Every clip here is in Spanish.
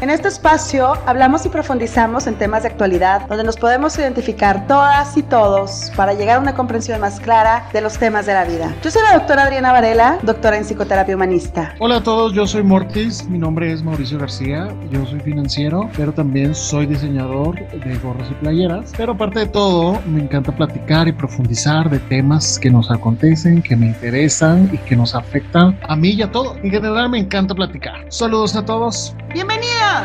En este espacio hablamos y profundizamos en temas de actualidad donde nos podemos identificar todas y todos para llegar a una comprensión más clara de los temas de la vida. Yo soy la doctora Adriana Varela, doctora en psicoterapia humanista. Hola a todos, yo soy Mortis, mi nombre es Mauricio García, yo soy financiero, pero también soy diseñador de gorros y playeras. Pero aparte de todo, me encanta platicar y profundizar de temas que nos acontecen, que me interesan y que nos afectan a mí y a todos. En general me encanta platicar. Saludos a todos. ¡Bienvenidos! Hola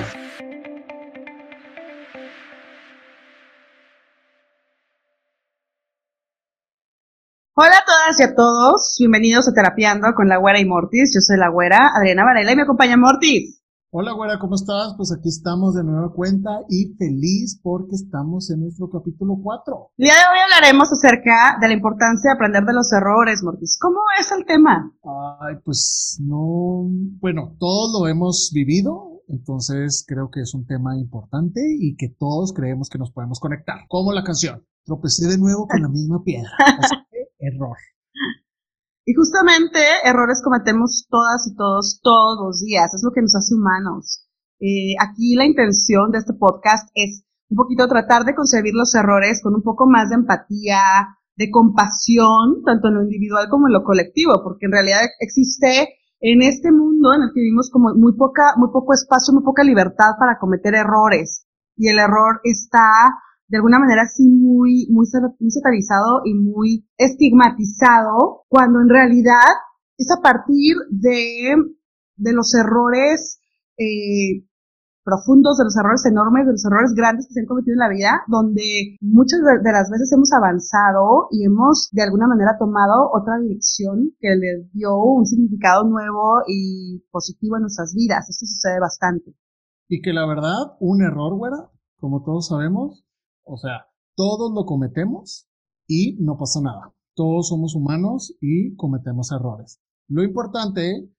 a todas y a todos, bienvenidos a Terapiando con la Güera y Mortis. Yo soy la Güera, Adriana Varela, y me acompaña Mortis. Hola Güera, ¿cómo estás? Pues aquí estamos de nueva cuenta y feliz porque estamos en nuestro capítulo 4. El día de hoy hablaremos acerca de la importancia de aprender de los errores, Mortis. ¿Cómo es el tema? Ay, pues no, bueno, todos lo hemos vivido, entonces creo que es un tema importante y que todos creemos que nos podemos conectar. Como la canción. Tropecé de nuevo con la misma piedra. error. Y justamente errores cometemos todas y todos todos los días. Es lo que nos hace humanos. Eh, aquí la intención de este podcast es un poquito tratar de concebir los errores con un poco más de empatía, de compasión, tanto en lo individual como en lo colectivo, porque en realidad existe en este mundo en el que vivimos como muy poca, muy poco espacio, muy poca libertad para cometer errores. Y el error está de alguna manera así muy, muy, muy satanizado y muy estigmatizado, cuando en realidad es a partir de, de los errores eh, profundos, de los errores enormes, de los errores grandes que se han cometido en la vida, donde muchas de las veces hemos avanzado y hemos de alguna manera tomado otra dirección que le dio un significado nuevo y positivo en nuestras vidas. Esto sucede bastante. Y que la verdad, un error, güera, como todos sabemos, o sea, todos lo cometemos y no pasa nada. Todos somos humanos y cometemos errores. Lo importante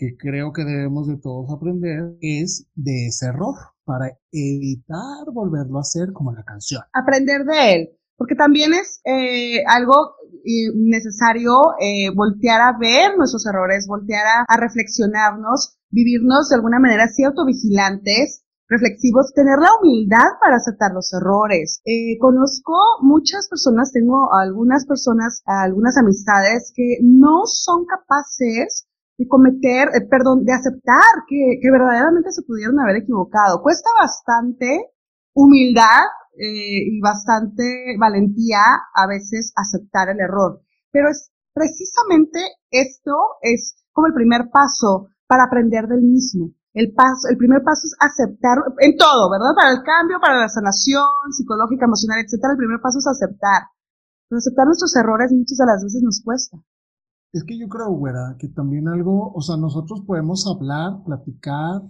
que creo que debemos de todos aprender es de ese error para evitar volverlo a hacer como la canción. Aprender de él, porque también es eh, algo eh, necesario eh, voltear a ver nuestros errores, voltear a, reflexionarnos, vivirnos de alguna manera así autovigilantes, reflexivos, tener la humildad para aceptar los errores. conozco muchas personas, tengo algunas personas, algunas amistades que no son capaces de cometer, eh, perdón, de aceptar que, que, verdaderamente se pudieron haber equivocado. Cuesta bastante humildad eh, y bastante valentía a veces aceptar el error, pero es precisamente esto es como el primer paso para aprender del mismo. El paso, el primer paso es aceptar en todo, ¿verdad? Para el cambio, para la sanación psicológica, emocional, etcétera. El primer paso es aceptar. Aceptar nuestros errores muchas de las veces nos cuesta. Es que yo creo, güera, que también algo, o sea, nosotros podemos hablar, platicar,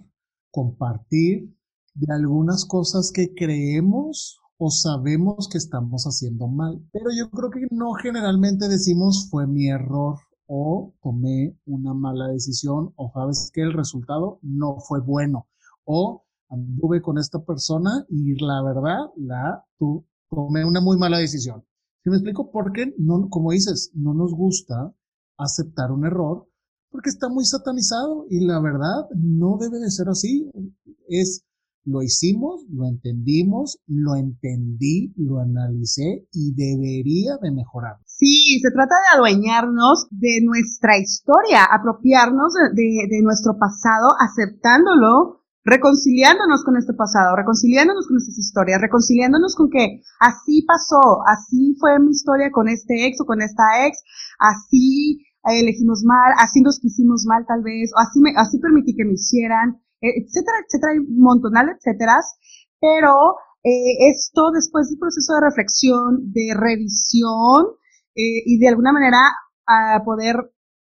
compartir de algunas cosas que creemos o sabemos que estamos haciendo mal. Pero yo creo que no generalmente decimos fue mi error o tomé una mala decisión o sabes que el resultado no fue bueno o anduve con esta persona y la verdad la tú tomé una muy mala decisión. ¿Sí me explico? Porque no, como dices, no nos gusta aceptar un error porque está muy satanizado y la verdad no debe de ser así. Es lo hicimos, lo entendimos, lo entendí, lo analicé y debería de mejorar. Sí, se trata de adueñarnos de nuestra historia, apropiarnos de, de nuestro pasado, aceptándolo reconciliándonos con este pasado, reconciliándonos con estas historias, reconciliándonos con que así pasó, así fue mi historia con este ex o con esta ex, así elegimos mal, así nos quisimos mal tal vez, o así, me, así permití que me hicieran, e, etcétera, etcétera, hay un montonal, etcétera, pero eh, esto después del proceso de reflexión, de revisión eh, y de alguna manera a poder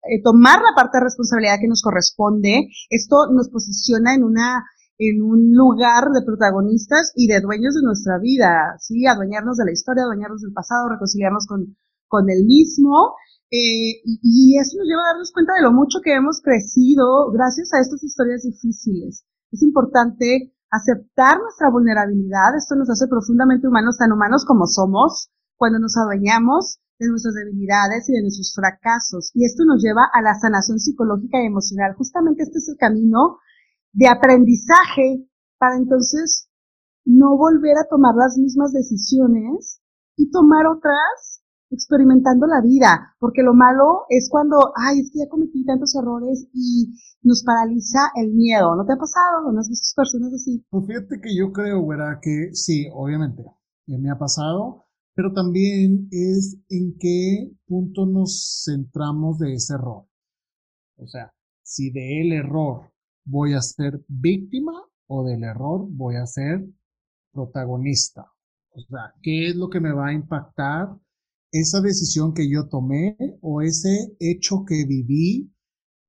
eh, tomar la parte de responsabilidad que nos corresponde, esto nos posiciona en una en un lugar de protagonistas y de dueños de nuestra vida, ¿sí? Adueñarnos de la historia, adueñarnos del pasado, reconciliarnos con, con el mismo eh, y, eso nos lleva a darnos cuenta de lo mucho que hemos crecido gracias a estas historias difíciles. Es importante aceptar nuestra vulnerabilidad. Esto nos hace profundamente humanos, tan humanos como somos, cuando nos adueñamos de nuestras debilidades y de nuestros fracasos. Y esto nos lleva a la sanación psicológica y emocional. Justamente este es el camino de aprendizaje para entonces no volver a tomar las mismas decisiones y tomar otras experimentando la vida, porque lo malo es cuando, ay, es que ya cometí tantos errores y nos paraliza el miedo. ¿No te ha pasado? ¿No has visto personas así? Pues fíjate que yo creo, güera, que sí, obviamente, me ha pasado, pero también es en qué punto nos centramos de ese error. O sea, si de el error voy a ser víctima o del error voy a ser protagonista. O sea, ¿qué es lo que me va a impactar esa decisión que yo tomé o ese hecho que viví?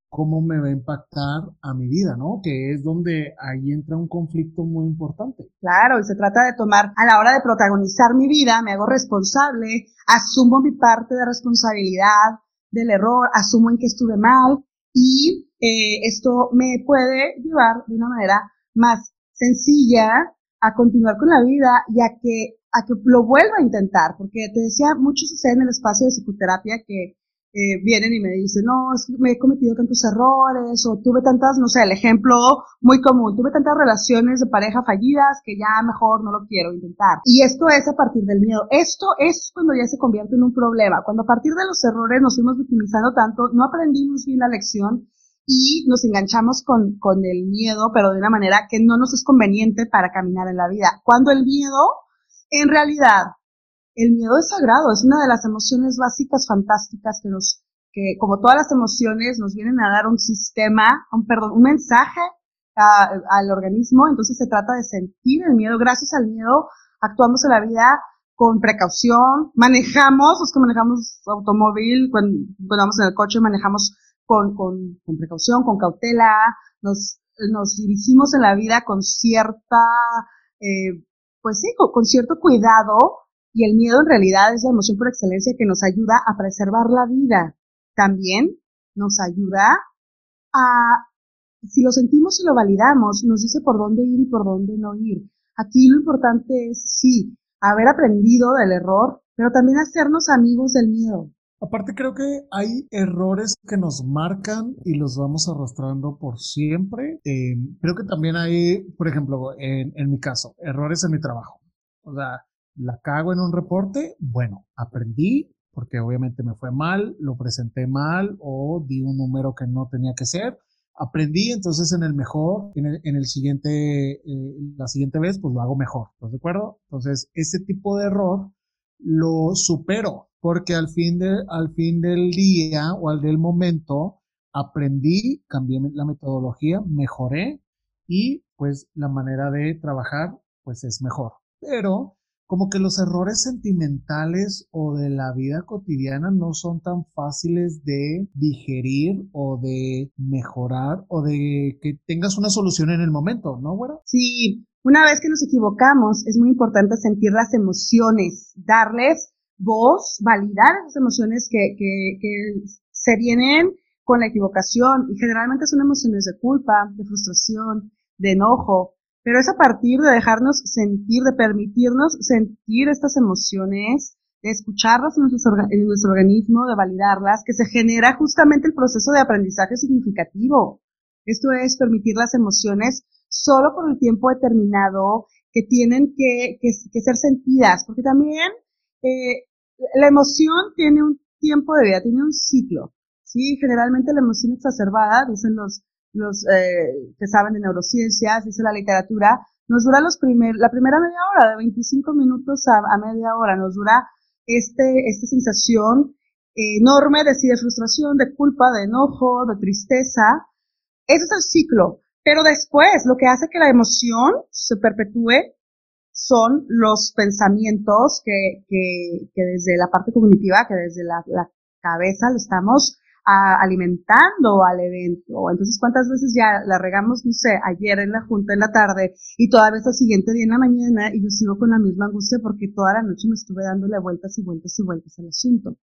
¿Cómo me va a impactar a mi vida, no? Que es donde ahí entra un conflicto muy importante. Claro, y se trata de tomar, a la hora de protagonizar mi vida, me hago responsable, asumo mi parte de responsabilidad del error, asumo en que estuve mal y eh, esto me puede llevar de una manera más sencilla a continuar con la vida y a que, a que lo vuelva a intentar, porque te decía, mucho sucede en el espacio de psicoterapia que eh, vienen y me dicen, no, es que me he cometido tantos errores, o tuve tantas, no sé, el ejemplo muy común, tuve tantas relaciones de pareja fallidas que ya mejor no lo quiero intentar. Y esto es a partir del miedo. Esto es cuando ya se convierte en un problema, cuando a partir de los errores nos fuimos victimizando tanto, no aprendimos bien la lección y nos enganchamos con, con el miedo, pero de una manera que no nos es conveniente para caminar en la vida. Cuando el miedo, en realidad, el miedo es sagrado, es una de las emociones básicas fantásticas que nos, que como todas las emociones nos vienen a dar un sistema, un perdón, un mensaje al organismo, entonces se trata de sentir el miedo. Gracias al miedo actuamos en la vida con precaución, manejamos, los que manejamos automóvil, cuando, cuando vamos en el coche manejamos con, con, con precaución, con cautela, nos, nos dirigimos en la vida con cierta, eh, pues sí, con, cierto cuidado y el miedo en realidad es la emoción por excelencia que nos ayuda a preservar la vida. También nos ayuda a, si lo sentimos y lo validamos, nos dice por dónde ir y por dónde no ir. Aquí lo importante es, sí, haber aprendido del error, pero también hacernos amigos del miedo. Aparte creo que hay errores que nos marcan y los vamos arrastrando por siempre. Eh, creo que también hay, por ejemplo, en, mi caso, errores en mi trabajo. O sea, la cago en un reporte, bueno, aprendí porque obviamente me fue mal, lo presenté mal o di un número que no tenía que ser. Aprendí, entonces en el mejor, en el, en el siguiente, eh, la siguiente vez, pues lo hago mejor, ¿estás de acuerdo? Entonces, ese tipo de error lo supero porque al fin, de, al fin del día o al del momento aprendí, cambié la metodología, mejoré y pues la manera de trabajar pues es mejor. Pero como que los errores sentimentales o de la vida cotidiana no son tan fáciles de digerir o de mejorar o de que tengas una solución en el momento, ¿no, güera? Sí, una vez que nos equivocamos es muy importante sentir las emociones, darles voz, validar esas emociones que, que, se vienen con la equivocación y generalmente son emociones de culpa, de frustración, de enojo, pero es a partir de dejarnos sentir, de permitirnos sentir estas emociones, de escucharlas en en nuestro organismo, de validarlas, que se genera justamente el proceso de aprendizaje significativo. Esto es permitir las emociones solo por el tiempo determinado que tienen que, que, ser sentidas, porque también eh, la emoción tiene un tiempo de vida, tiene un ciclo. Sí, generalmente la emoción exacerbada, dicen los los eh, que saben de neurociencias, dice la literatura, nos dura los primer, la primera media hora, de 25 minutos a, media hora, nos dura este, esta sensación enorme de, de frustración, de culpa, de enojo, de tristeza. Ese es el ciclo. Pero después, lo que hace que la emoción se perpetúe son los pensamientos que, que, que desde la parte cognitiva, que desde la, la cabeza le estamos alimentando al evento. Entonces, ¿cuántas veces ya la regamos, no sé, ayer en la junta en la tarde y todavía vez el siguiente día en la mañana y yo sigo con la misma angustia porque toda la noche me estuve dándole vueltas y vueltas y vueltas al asunto.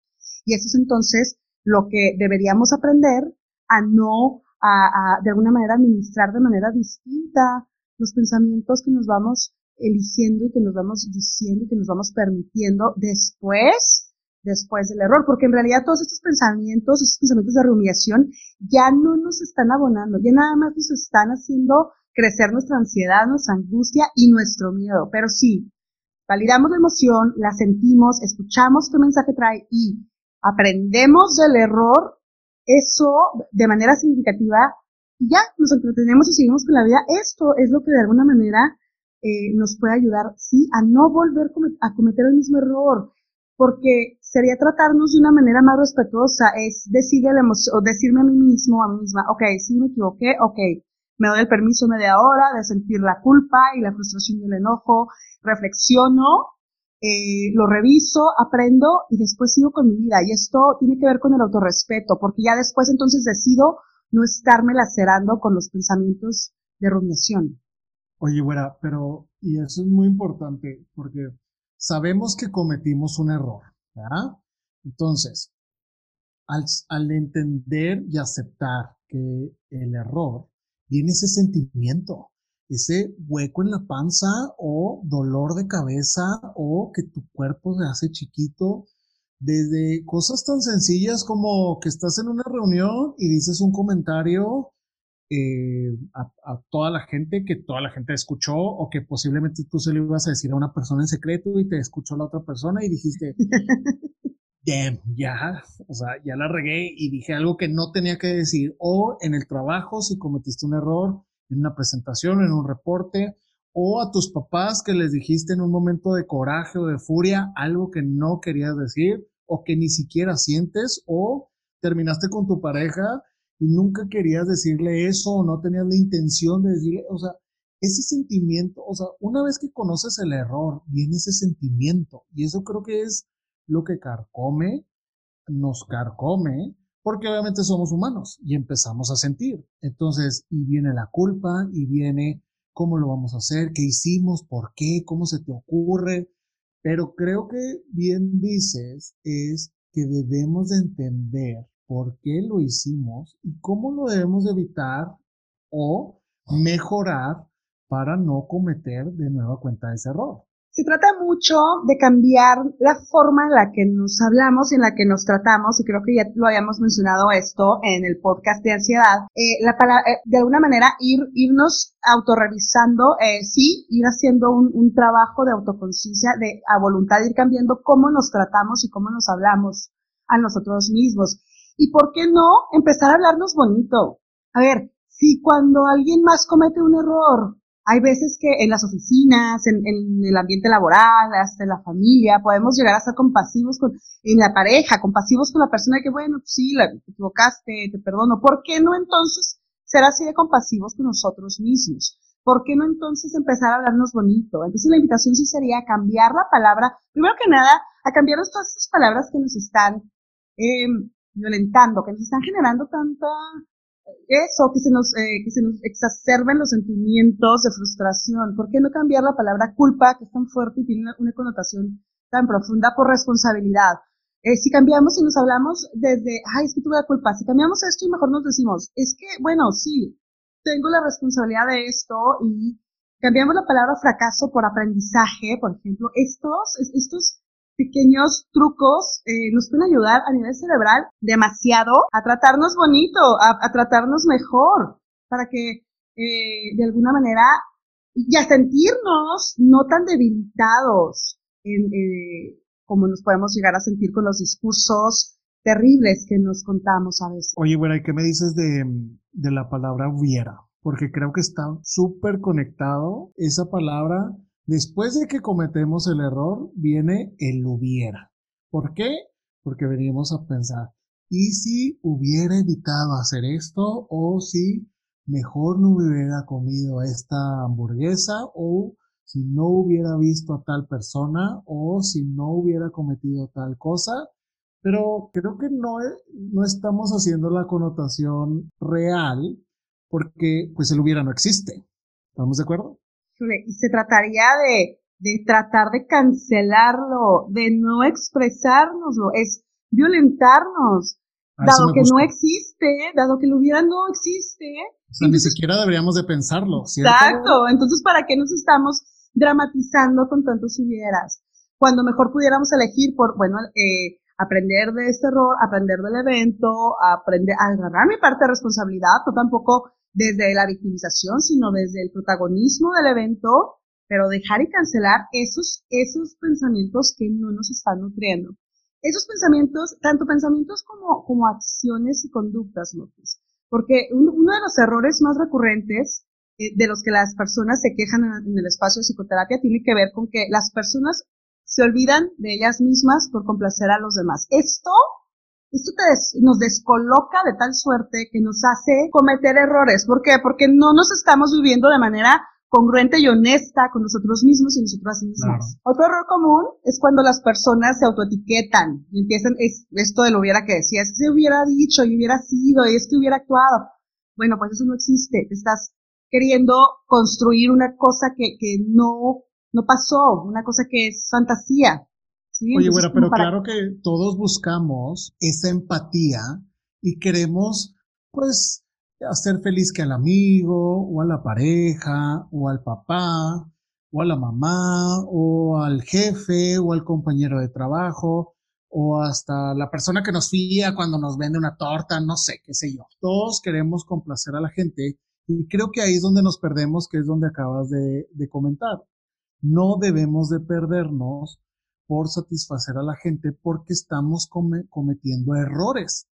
Y eso es entonces lo que deberíamos aprender a no, a, a de alguna manera administrar de manera distinta los pensamientos que nos vamos eligiendo y que nos vamos diciendo y que nos vamos permitiendo después después del error, porque en realidad todos estos pensamientos, estos pensamientos de rumiación ya no nos están abonando, ya nada más nos están haciendo crecer nuestra ansiedad, nuestra angustia y nuestro miedo. Pero sí, validamos la emoción, la sentimos, escuchamos qué mensaje trae y aprendemos del error, eso de manera significativa, ya nos entretenemos y seguimos con la vida. Esto es lo que de alguna manera eh, nos puede ayudar, sí, a no volver a cometer el mismo error, porque sería tratarnos de una manera más respetuosa, es decirle o decirme a mí mismo, a mí misma, ok, sí me equivoqué, ok, me doy el permiso media hora de sentir la culpa y la frustración y el enojo, reflexiono, eh, lo reviso, aprendo y después sigo con mi vida. Y esto tiene que ver con el autorrespeto, porque ya después entonces decido no estarme lacerando con los pensamientos de rumiación. Oye, güera, pero, y eso es muy importante, porque sabemos que cometimos un error, ¿verdad? Entonces, al, al entender y aceptar que el error viene ese sentimiento, ese hueco en la panza o dolor de cabeza o que tu cuerpo se hace chiquito, desde cosas tan sencillas como que estás en una reunión y dices un comentario eh, a, toda la gente que toda la gente escuchó o que posiblemente tú se lo ibas a decir a una persona en secreto y te escuchó la otra persona y dijiste, damn, ya, o sea, ya la regué y dije algo que no tenía que decir. O en el trabajo, si cometiste un error en una presentación, en un reporte, o a tus papás que les dijiste en un momento de coraje o de furia algo que no querías decir o que ni siquiera sientes, o terminaste con tu pareja y nunca querías decirle eso o no tenías la intención de decirle, o sea, ese sentimiento, o sea, una vez que conoces el error, viene ese sentimiento y eso creo que es lo que carcome, nos carcome, porque obviamente somos humanos y empezamos a sentir. Entonces, y viene la culpa y viene cómo lo vamos a hacer, qué hicimos, por qué, cómo se te ocurre. Pero creo que bien dices es que debemos de entender por qué lo hicimos y cómo lo debemos de evitar o mejorar para no cometer de nueva cuenta ese error. Se trata mucho de cambiar la forma en la que nos hablamos y en la que nos tratamos, y creo que ya lo habíamos mencionado esto en el podcast de ansiedad. Eh, la eh, de alguna manera, ir, irnos autorrevisando, eh, sí, ir haciendo un, trabajo de autoconciencia, de a voluntad, ir cambiando cómo nos tratamos y cómo nos hablamos a nosotros mismos. Y por qué no empezar a hablarnos bonito. A ver, si cuando alguien más comete un error, hay veces que en las oficinas, en, el ambiente laboral, hasta en la familia, podemos llegar a ser compasivos con, en la pareja, compasivos con la persona que, bueno, pues sí, la, te equivocaste, te perdono. ¿Por qué no entonces ser así de compasivos con nosotros mismos? ¿Por qué no entonces empezar a hablarnos bonito? Entonces la invitación sí sería a cambiar la palabra, primero que nada, a cambiarnos todas estas palabras que nos están eh, violentando, que nos están generando tanta eso, que se nos, eh, que se nos exacerben los sentimientos de frustración. ¿Por qué no cambiar la palabra culpa, que es tan fuerte y tiene una, connotación tan profunda, por responsabilidad? Eh, si cambiamos y nos hablamos desde, ay, es que tuve la culpa, si cambiamos esto y mejor nos decimos, es que, bueno, sí, tengo la responsabilidad de esto y cambiamos la palabra fracaso por aprendizaje, por ejemplo, estos, estos pequeños trucos eh, nos pueden ayudar a nivel cerebral demasiado a tratarnos bonito, a, tratarnos mejor, para que eh, de alguna manera y a sentirnos no tan debilitados en, eh, como nos podemos llegar a sentir con los discursos terribles que nos contamos a veces. Oye, bueno, ¿y qué me dices de, de la palabra hubiera? Porque creo que está súper conectado esa palabra Después de que cometemos el error, viene el hubiera. ¿Por qué? Porque venimos a pensar, ¿y si hubiera evitado hacer esto? ¿O si mejor no hubiera comido esta hamburguesa? ¿O si no hubiera visto a tal persona? ¿O si no hubiera cometido tal cosa? Pero creo que no, no estamos haciendo la connotación real porque pues el hubiera no existe. ¿Estamos de acuerdo? Y se trataría de, de tratar de cancelarlo, de no expresárnoslo, es violentarnos, dado que no existe, dado que lo hubiera no existe. O sea, ni siquiera deberíamos de pensarlo, ¿cierto? Exacto, entonces ¿para qué nos estamos dramatizando con tantos hubieras? Cuando mejor pudiéramos elegir por, bueno, eh, aprender de este error, aprender del evento, aprender a agarrar mi parte de responsabilidad, o tampoco desde la victimización, sino desde el protagonismo del evento, pero dejar y cancelar esos, esos pensamientos que no nos están nutriendo. Esos pensamientos, tanto pensamientos como, como acciones y conductas, López. Porque uno de los errores más recurrentes eh, de los que las personas se quejan en, el espacio de psicoterapia tiene que ver con que las personas se olvidan de ellas mismas por complacer a los demás. Esto, esto nos descoloca de tal suerte que nos hace cometer errores. ¿Por qué? Porque no nos estamos viviendo de manera congruente y honesta con nosotros mismos y nosotras mismas. Otro error común es cuando las personas se autoetiquetan y empiezan es, esto de lo hubiera que decía, es que se hubiera dicho y hubiera sido y es que hubiera actuado. Bueno, pues eso no existe. Te estás queriendo construir una cosa que, que no, no pasó, una cosa que es fantasía. Oye, bueno, pero claro que todos buscamos esa empatía y queremos, pues, hacer feliz que al amigo, o a la pareja, o al papá, o a la mamá, o al jefe, o al compañero de trabajo, o hasta la persona que nos fía cuando nos vende una torta, no sé, qué sé yo. Todos queremos complacer a la gente y creo que ahí es donde nos perdemos, que es donde acabas de, comentar. No debemos de perdernos por satisfacer a la gente porque estamos cometiendo errores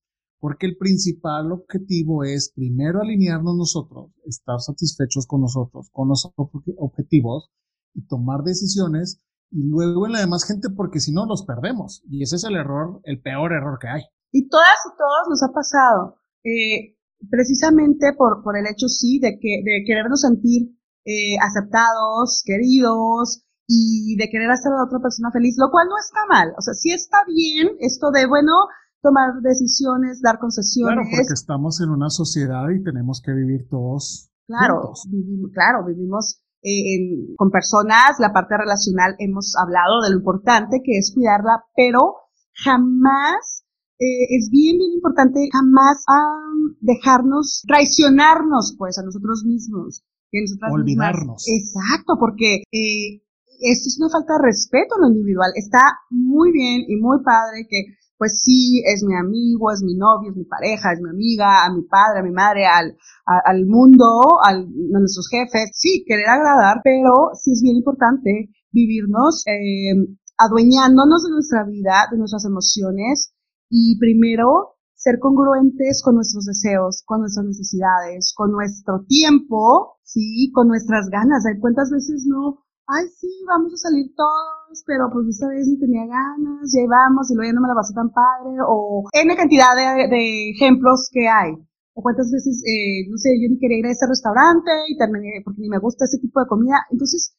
porque el principal objetivo es primero alinearnos nosotros, estar satisfechos con nosotros, con los objetivos y tomar decisiones y luego en la demás gente porque si no los perdemos y ese es el error, el peor error que hay. Y todas y todos nos ha pasado, eh, precisamente por, por el hecho sí de que de querernos sentir eh, aceptados, queridos y de querer hacer a la otra persona feliz, lo cual no está mal, o sea, sí está bien esto de, bueno, tomar decisiones, dar concesiones. Claro, porque estamos en una sociedad y tenemos que vivir todos. Claro, vivimos, claro, vivimos eh, con personas, la parte relacional hemos hablado de lo importante que es cuidarla, pero jamás eh, es bien, bien importante jamás dejarnos traicionarnos, pues, a nosotros mismos. Olvidarnos. Exacto, porque eh, esto es una falta de respeto en lo individual. Está muy bien y muy padre que pues sí, es mi amigo, es mi novio, es mi pareja, es mi amiga, a mi padre, a mi madre, al, al mundo, al, a nuestros jefes, sí, querer agradar, pero sí es bien importante vivirnos eh, adueñándonos de nuestra vida, de nuestras emociones y primero ser congruentes con nuestros deseos, con nuestras necesidades, con nuestro tiempo, sí, con nuestras ganas. ¿Cuántas veces no ay, sí, vamos a salir todos, pero pues esta vez ni tenía ganas, ya íbamos y luego ya no me la pasé tan padre, o N cantidad de, ejemplos que hay. O cuántas veces, eh, no sé, yo ni quería ir a ese restaurante y terminé porque ni me gusta ese tipo de comida. Entonces,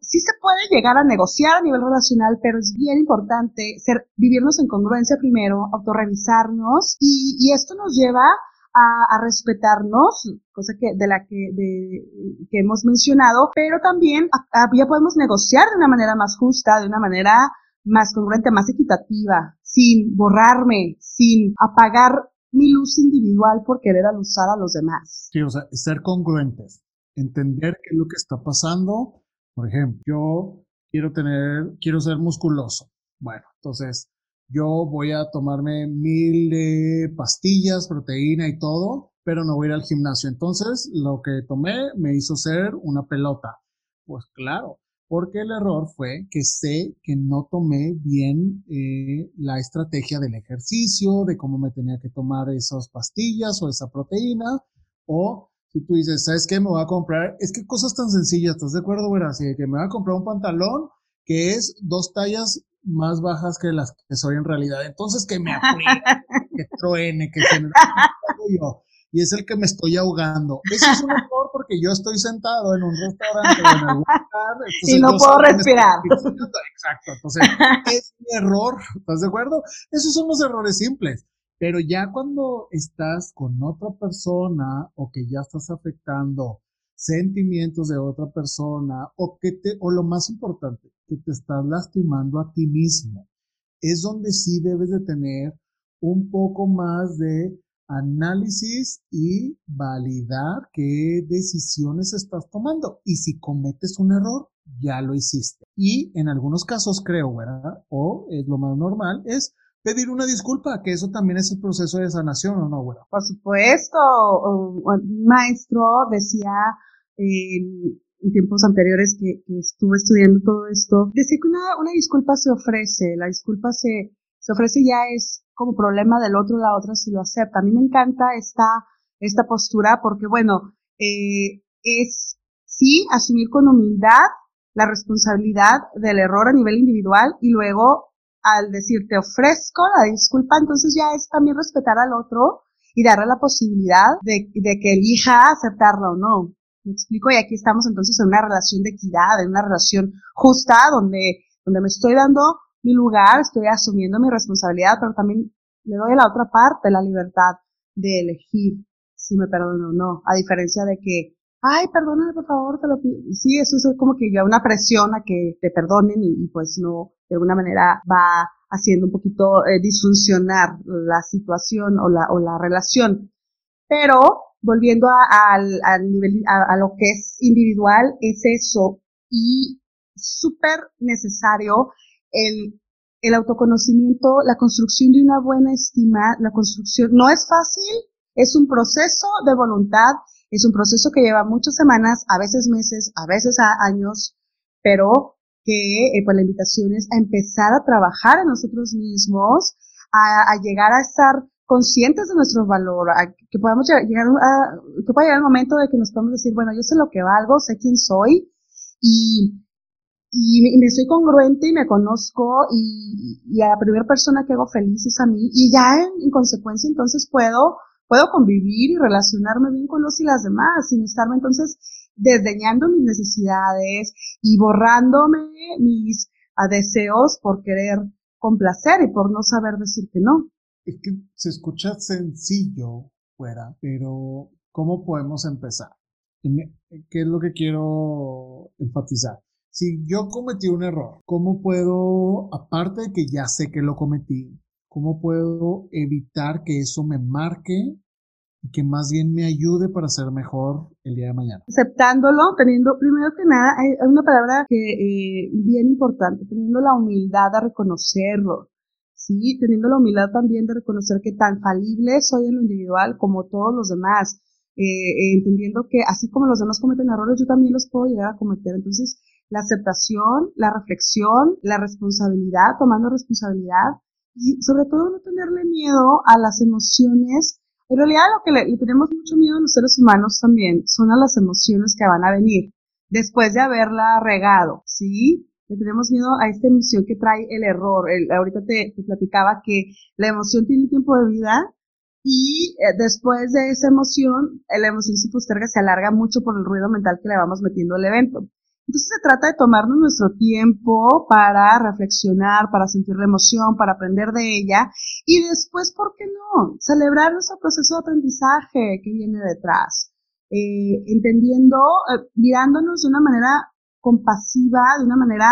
sí se puede llegar a negociar a nivel relacional, pero es bien importante ser, vivirnos en congruencia primero, autorrevisarnos y, y esto nos lleva a, respetarnos, cosa que de la que, de, que hemos mencionado, pero también ya podemos negociar de una manera más justa, de una manera más congruente, más equitativa, sin borrarme, sin apagar mi luz individual por querer alusar a los demás. Sí, o sea, ser congruentes, entender qué es lo que está pasando. Por ejemplo, yo quiero tener, quiero ser musculoso. Bueno, entonces yo voy a tomarme mil pastillas, proteína y todo, pero no voy a ir al gimnasio. Entonces, lo que tomé me hizo ser una pelota. Pues claro, porque el error fue que sé que no tomé bien eh, la estrategia del ejercicio, de cómo me tenía que tomar esas pastillas o esa proteína, o si tú dices, ¿sabes qué? Me voy a comprar, es que cosas tan sencillas, ¿estás de acuerdo, güey? Así que me voy a comprar un pantalón que es dos tallas más bajas que las que soy en realidad. Entonces que me apriete, que truene, que se me yo. Y es el que me estoy ahogando. Eso es un error porque yo estoy sentado en un restaurante o en algún lugar. Y no puedo respirar. Exacto. Entonces, es mi error. ¿Estás de acuerdo? Esos son los errores simples. Pero ya cuando estás con otra persona o que ya estás afectando sentimientos de otra persona o que te, o lo más importante, que te estás lastimando a ti mismo. Es donde sí debes de tener un poco más de análisis y validar qué decisiones estás tomando. Y si cometes un error, ya lo hiciste. Y en algunos casos creo, ¿verdad? O es lo más normal, es pedir una disculpa, que eso también es el proceso de sanación, ¿o no, güera? Por supuesto, maestro decía en, tiempos anteriores que, estuve estudiando todo esto, decía que una, una disculpa se ofrece, la disculpa se, se ofrece ya es como problema del otro, la otra si lo acepta. A mí me encanta esta, esta postura porque, bueno, eh, es sí asumir con humildad la responsabilidad del error a nivel individual y luego al decir te ofrezco la disculpa, entonces ya es también respetar al otro y darle la posibilidad de, de que elija aceptarla o no. Me explico, y aquí estamos entonces en una relación de equidad, en una relación justa, donde, donde me estoy dando mi lugar, estoy asumiendo mi responsabilidad, pero también le doy a la otra parte la libertad de elegir si me perdono o no, a diferencia de que ay, perdóname, por favor, te lo pido. Sí, eso es como que ya una presión a que te perdonen y, pues no, de alguna manera va haciendo un poquito eh, disfuncionar la situación o la, o la relación. Pero, volviendo al, al nivel, a, lo que es individual, es eso. Y súper necesario el, el autoconocimiento, la construcción de una buena estima, la construcción, no es fácil, es un proceso de voluntad es un proceso que lleva muchas semanas, a veces meses, a veces años, pero que eh, pues la invitación es a empezar a trabajar en nosotros mismos, a, llegar a estar conscientes de nuestro valor, que podamos llegar a, que pueda llegar el momento de que nos podamos decir, bueno, yo sé lo que valgo, sé quién soy y, y me soy congruente y me conozco y, y, a la primera persona que hago feliz es a mí y ya en, en consecuencia entonces puedo puedo convivir y relacionarme bien con los y las demás, sin estarme entonces desdeñando mis necesidades y borrándome mis deseos por querer complacer y por no saber decir que no. Es que se escucha sencillo fuera, pero ¿cómo podemos empezar? ¿Qué es lo que quiero enfatizar? Si yo cometí un error, ¿cómo puedo, aparte de que ya sé que lo cometí, ¿Cómo puedo evitar que eso me marque y que más bien me ayude para ser mejor el día de mañana? Aceptándolo, teniendo, primero que nada, hay, una palabra que eh, bien importante, teniendo la humildad de reconocerlo. Sí, teniendo la humildad también de reconocer que tan falible soy en lo individual como todos los demás. Eh, eh, entendiendo que así como los demás cometen errores, yo también los puedo llegar a cometer. Entonces, la aceptación, la reflexión, la responsabilidad, tomando responsabilidad, y sobre todo no tenerle miedo a las emociones. En realidad lo que le, tenemos mucho miedo a los seres humanos también son a las emociones que van a venir después de haberla regado, ¿sí? Le tenemos miedo a esta emoción que trae el error. Ahorita te, platicaba que la emoción tiene un tiempo de vida y eh, después de esa emoción, la emoción se posterga, se alarga mucho por el ruido mental que le vamos metiendo al evento. Entonces se trata de tomarnos nuestro tiempo para reflexionar, para sentir la emoción, para aprender de ella y después, ¿por qué no? Celebrar nuestro proceso de aprendizaje que viene detrás. Eh, entendiendo, eh, mirándonos de una manera compasiva, de una manera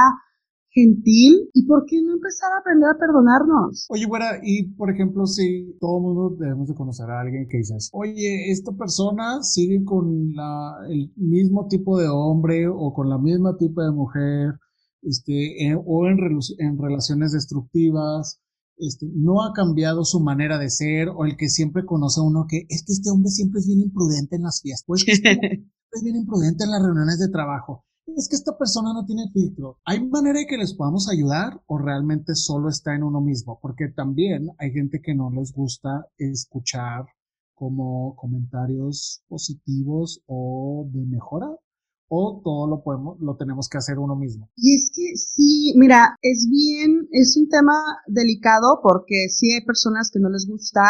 gentil y por qué no empezar a aprender a perdonarnos. Oye, güera, y por ejemplo, si todo mundo debemos de conocer a alguien que dices, oye, esta persona sigue con la, el mismo tipo de hombre o con la misma tipo de mujer, este, o en, en relaciones destructivas, este, no ha cambiado su manera de ser, o el que siempre conoce a uno que es que este hombre siempre es bien imprudente en las fiestas, pues es bien imprudente en las reuniones de trabajo es que esta persona no tiene filtro. ¿Hay manera de que les podamos ayudar o realmente solo está en uno mismo? Porque también hay gente que no les gusta escuchar como comentarios positivos o de mejora o todo lo podemos, lo tenemos que hacer uno mismo. Y es que sí, mira, es bien, es un tema delicado porque sí hay personas que no les gusta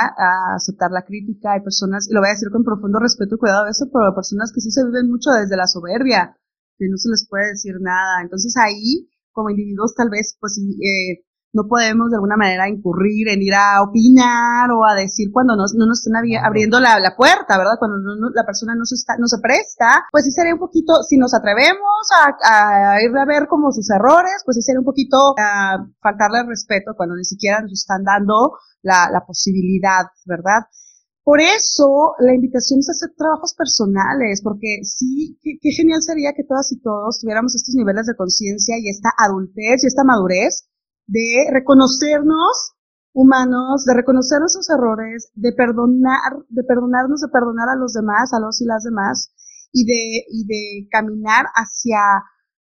aceptar la crítica, hay personas, y lo voy a decir con profundo respeto y cuidado de eso, pero hay personas que sí se viven mucho desde la soberbia, que no se les puede decir nada. Entonces ahí, como individuos, tal vez, pues eh, no podemos de alguna manera incurrir en ir a opinar o a decir cuando no, no nos están abriendo la, la, puerta, ¿verdad? Cuando la persona no se, está, no se presta, pues sí sería un poquito, si nos atrevemos a, a ir a ver como sus errores, pues sí sería un poquito a faltarle respeto cuando ni siquiera nos están dando la, la posibilidad, ¿verdad? Por eso la invitación es hacer trabajos personales, porque sí, qué, genial sería que todas y todos tuviéramos estos niveles de conciencia y esta adultez y esta madurez de reconocernos humanos, de reconocer nuestros errores, de perdonar, de perdonarnos, de perdonar a los demás, a los y las demás, y de, y de caminar hacia,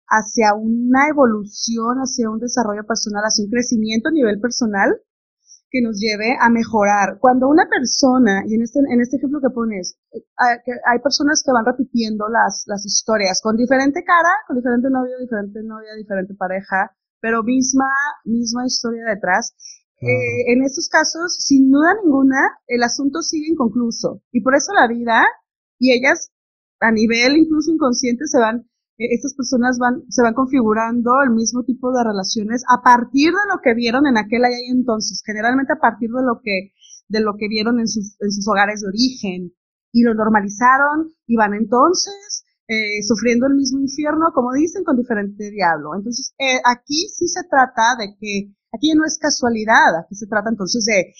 hacia una evolución, hacia un desarrollo personal, hacia un crecimiento a nivel personal que nos lleve a mejorar. Cuando una persona, y en este, en este ejemplo que pones, hay, hay personas que van repitiendo las, las historias con diferente cara, con diferente novio, diferente novia, diferente pareja, pero misma, misma historia detrás. Eh, en estos casos, sin duda ninguna, el asunto sigue inconcluso. Y por eso la vida, y ellas a nivel incluso inconsciente se van eh, estas personas van, se van configurando el mismo tipo de relaciones a partir de lo que vieron en aquel y entonces, generalmente a partir de lo que, de lo que vieron en sus, en sus hogares de origen y lo normalizaron y van entonces eh, sufriendo el mismo infierno, como dicen, con diferente diablo. Entonces, eh, aquí sí se trata de que, aquí no es casualidad, aquí se trata entonces de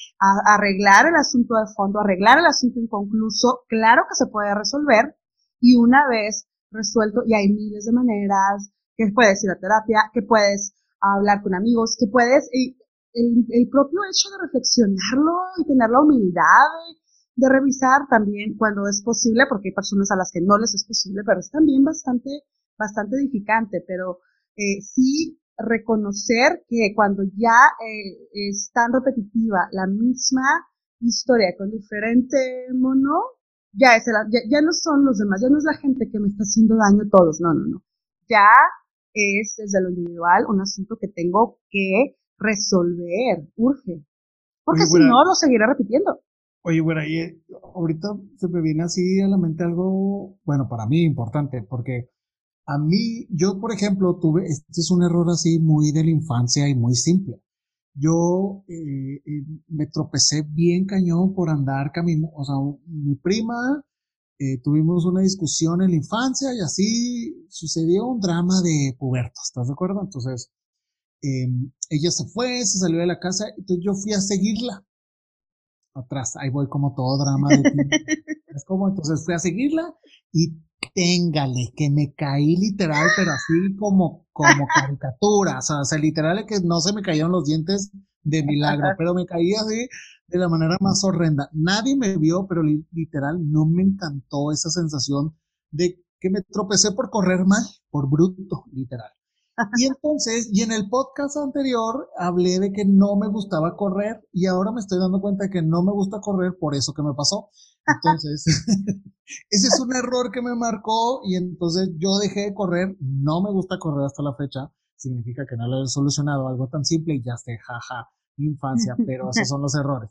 arreglar el asunto de fondo, arreglar el asunto inconcluso, claro que se puede resolver, y una vez resuelto y hay miles de maneras, que puedes ir a terapia, que puedes hablar con amigos, que puedes, el, el propio hecho de reflexionarlo y tener la humildad de, revisar también cuando es posible, porque hay personas a las que no les es posible, pero es también bastante, bastante edificante, pero eh, sí reconocer que cuando ya eh, es tan repetitiva la misma historia con diferente mono, ya, es ya, no son los demás, ya no es la gente que me está haciendo daño todos, no, no, no. Ya es desde lo individual un asunto que tengo que resolver, urge. Porque si no, lo seguiré repitiendo. Oye, bueno, y eh, ahorita se me viene así a la mente algo, bueno, para mí importante, porque a mí, yo por ejemplo, tuve, este es un error así muy de la infancia y muy simple yo eh, eh, me tropecé bien cañón por andar caminando, o sea, mi prima, eh, tuvimos una discusión en la infancia y así sucedió un drama de puberto, ¿estás de acuerdo? Entonces, em, ella se fue, se salió de la casa, entonces yo fui a seguirla. Atrás, ahí voy como todo drama de es como, entonces fui a seguirla y téngale, que me caí literal, pero así como, como caricatura, o sea, literal es que no se me cayeron los dientes de milagro, pero me caí así de la manera más horrenda. Nadie me vio, pero literal no me encantó esa sensación de que me tropecé por correr mal, por bruto, literal. Y entonces, y en el podcast anterior hablé de que no me gustaba correr y ahora me estoy dando cuenta de que no me gusta correr por eso que me pasó. Entonces, ese es un error que me marcó y entonces yo dejé de correr. No me gusta correr hasta la fecha. Significa que no lo he solucionado algo tan simple y ya esté, jaja, infancia, pero esos son los errores.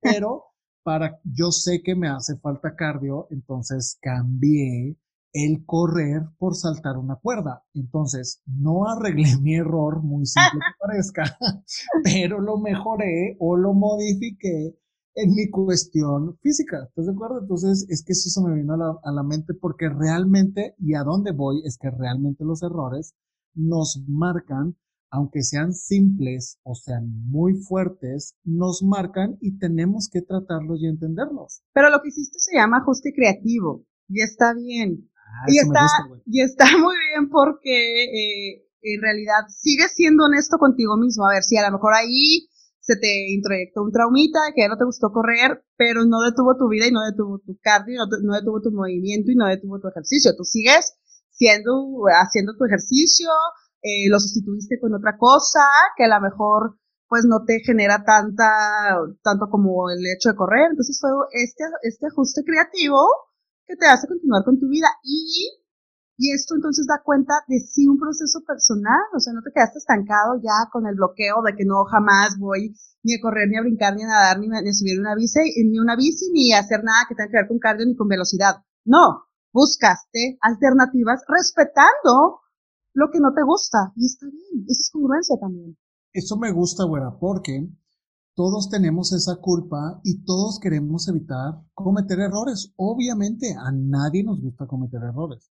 Pero para, yo sé que me hace falta cardio, entonces cambié el correr por saltar una cuerda. Entonces, no arreglé mi error, muy simple que parezca, pero lo mejoré o lo modifiqué en mi cuestión física. ¿Estás de acuerdo? Entonces, es que eso se me vino a la, a la mente porque realmente, y a dónde voy, es que realmente los errores nos marcan, aunque sean simples o sean muy fuertes, nos marcan y tenemos que tratarlos y entenderlos. Pero lo que hiciste se llama ajuste creativo y está bien. Ah, y, está, y está muy bien porque eh, en realidad sigues siendo honesto contigo mismo. A ver, si a lo mejor ahí se te introyectó un traumita que no te gustó correr, pero no detuvo tu vida y no detuvo tu cardio, no, detuvo tu movimiento y no detuvo tu ejercicio. Tú sigues siendo, haciendo tu ejercicio, eh, lo sustituiste con otra cosa que a lo mejor pues no te genera tanta, tanto como el hecho de correr. Entonces fue este, este ajuste creativo que te hace continuar con tu vida y y esto entonces da cuenta de sí un proceso personal, o sea, no te quedaste estancado ya con el bloqueo de que no jamás voy ni a correr, ni a brincar, ni a nadar, ni a, subir una bici, ni una bici, ni a hacer nada que tenga que ver con cardio ni con velocidad. No, buscaste alternativas respetando lo que no te gusta. Y está bien, eso es congruencia también. Eso me gusta, güera, porque todos tenemos esa culpa y todos queremos evitar cometer errores. Obviamente a nadie nos gusta cometer errores.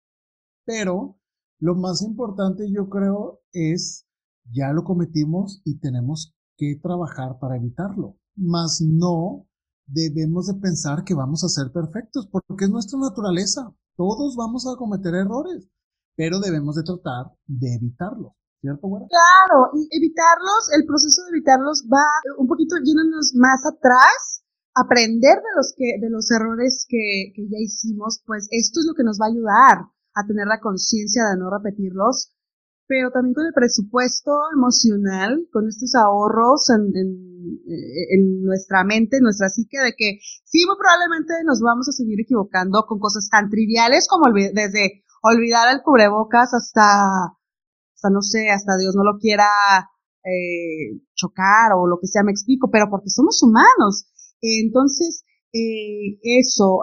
Pero lo más importante yo creo es, ya lo cometimos y tenemos que trabajar para evitarlo. Mas no debemos de pensar que vamos a ser perfectos, porque es nuestra naturaleza. Todos vamos a cometer errores, pero debemos de tratar de evitarlo. ¿cierto, güera? Claro, y evitarlos, el proceso de evitarlos va un poquito yéndonos más atrás, aprender de los que, de los errores que, que ya hicimos, pues esto es lo que nos va a ayudar a tener la conciencia de no repetirlos, pero también con el presupuesto emocional, con estos ahorros en, en, nuestra mente, en nuestra psique, de que sí, muy probablemente nos vamos a seguir equivocando con cosas tan triviales como desde olvidar el cubrebocas hasta hasta no sé, hasta Dios no lo quiera eh, chocar o lo que sea, me explico, pero porque somos humanos. Entonces, eh, eso,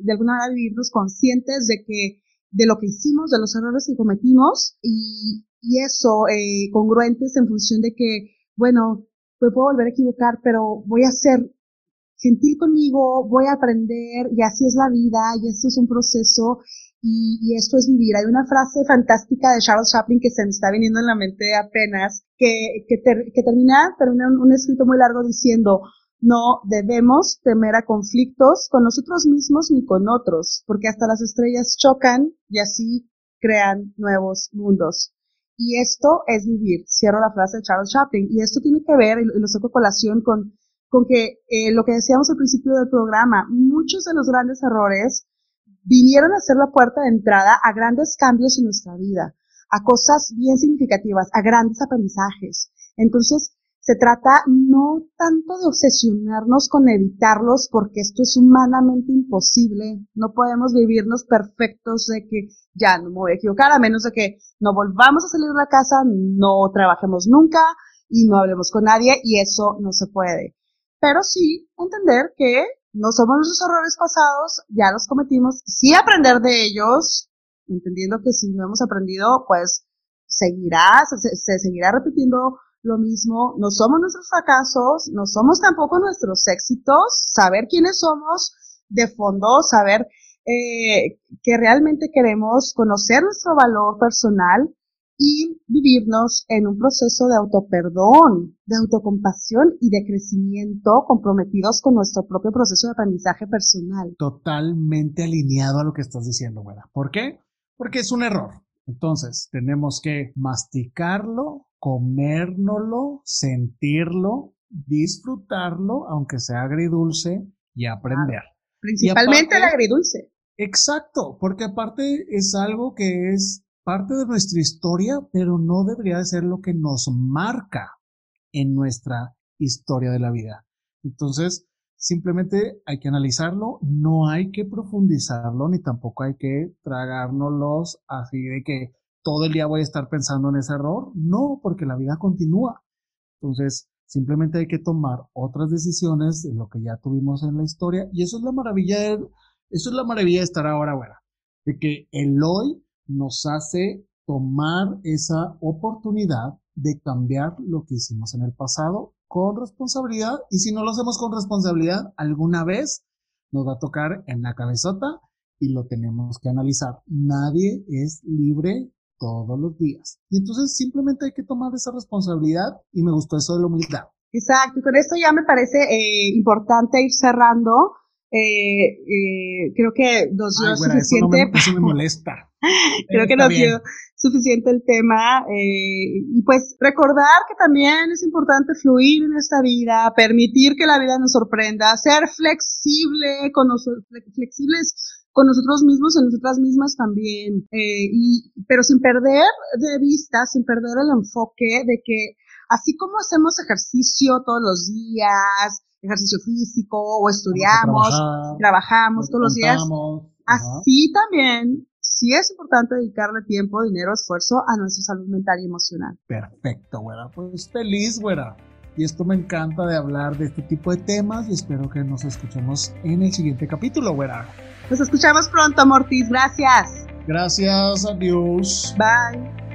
de alguna manera vivirnos conscientes de que, de lo que hicimos, de los errores que cometimos y, y eso, eh, congruentes en función de que, bueno, me puedo volver a equivocar, pero voy a ser gentil conmigo, voy a aprender y así es la vida y esto es un proceso y, esto es vivir. Hay una frase fantástica de Charles Chaplin que se me está viniendo en la mente apenas, que, que, que termina, termina un, escrito muy largo diciendo, no debemos temer a conflictos con nosotros mismos ni con otros, porque hasta las estrellas chocan y así crean nuevos mundos. Y esto es vivir. Cierro la frase de Charles Chaplin. Y esto tiene que ver, y lo saco colación con, con que eh, lo que decíamos al principio del programa, muchos de los grandes errores vinieron a ser la puerta de entrada a grandes cambios en nuestra vida, a cosas bien significativas, a grandes aprendizajes. Entonces, se trata no tanto de obsesionarnos con evitarlos porque esto es humanamente imposible. No podemos vivirnos perfectos de que ya no me voy a equivocar a menos de que no volvamos a salir de la casa, no trabajemos nunca y no hablemos con nadie y eso no se puede. Pero sí entender que no somos nuestros errores pasados, ya los cometimos, sí aprender de ellos, entendiendo que si no hemos aprendido, pues seguirá, se, seguirá repitiendo lo mismo, no somos nuestros fracasos, no somos tampoco nuestros éxitos, saber quiénes somos de fondo, saber eh, que realmente queremos conocer nuestro valor personal y vivirnos en un proceso de autoperdón, de autocompasión y de crecimiento comprometidos con nuestro propio proceso de aprendizaje personal. Totalmente alineado a lo que estás diciendo, güera. ¿Por qué? Porque es un error. Entonces, tenemos que masticarlo, comérnoslo, sentirlo, disfrutarlo, aunque sea agridulce, y aprender. Principalmente el agridulce. Exacto, porque aparte es algo que es parte de nuestra historia, pero no debería de ser lo que nos marca en nuestra historia de la vida. Entonces, simplemente hay que analizarlo, no hay que profundizarlo, ni tampoco hay que tragárnoslos así de que todo el día voy a estar pensando en ese error. No, porque la vida continúa. Entonces, simplemente hay que tomar otras decisiones de lo que ya tuvimos en la historia. Y eso es la maravilla de, eso es la maravilla de estar ahora, bueno, de que el hoy nos hace tomar esa oportunidad de cambiar lo que hicimos en el pasado con responsabilidad y si no lo hacemos con responsabilidad, alguna vez nos va a tocar en la cabezota y lo tenemos que analizar. Nadie es libre todos los días. Y entonces simplemente hay que tomar esa responsabilidad y me gustó eso de la humildad. Exacto, y con esto ya me parece eh, importante ir cerrando eh, eh, creo que nos dio suficiente. Eso, me, molesta. creo que nos dio suficiente el tema. Eh, y pues recordar que también es importante fluir en esta vida, permitir que la vida nos sorprenda, ser flexible con nosotros, flexibles con nosotros mismos y nosotras mismas también. Eh, y, pero sin perder de vista, sin perder el enfoque de que así como hacemos ejercicio todos los días, ejercicio físico o estudiamos, trabajamos todos los días. Así también, sí es importante dedicarle tiempo, dinero, esfuerzo a nuestra salud mental y emocional. Perfecto, güera. Pues feliz, güera. Y esto me encanta de hablar de este tipo de temas y espero que nos escuchemos en el siguiente capítulo, güera. Nos escuchamos pronto, Mortis. Gracias. Gracias, adiós. Bye.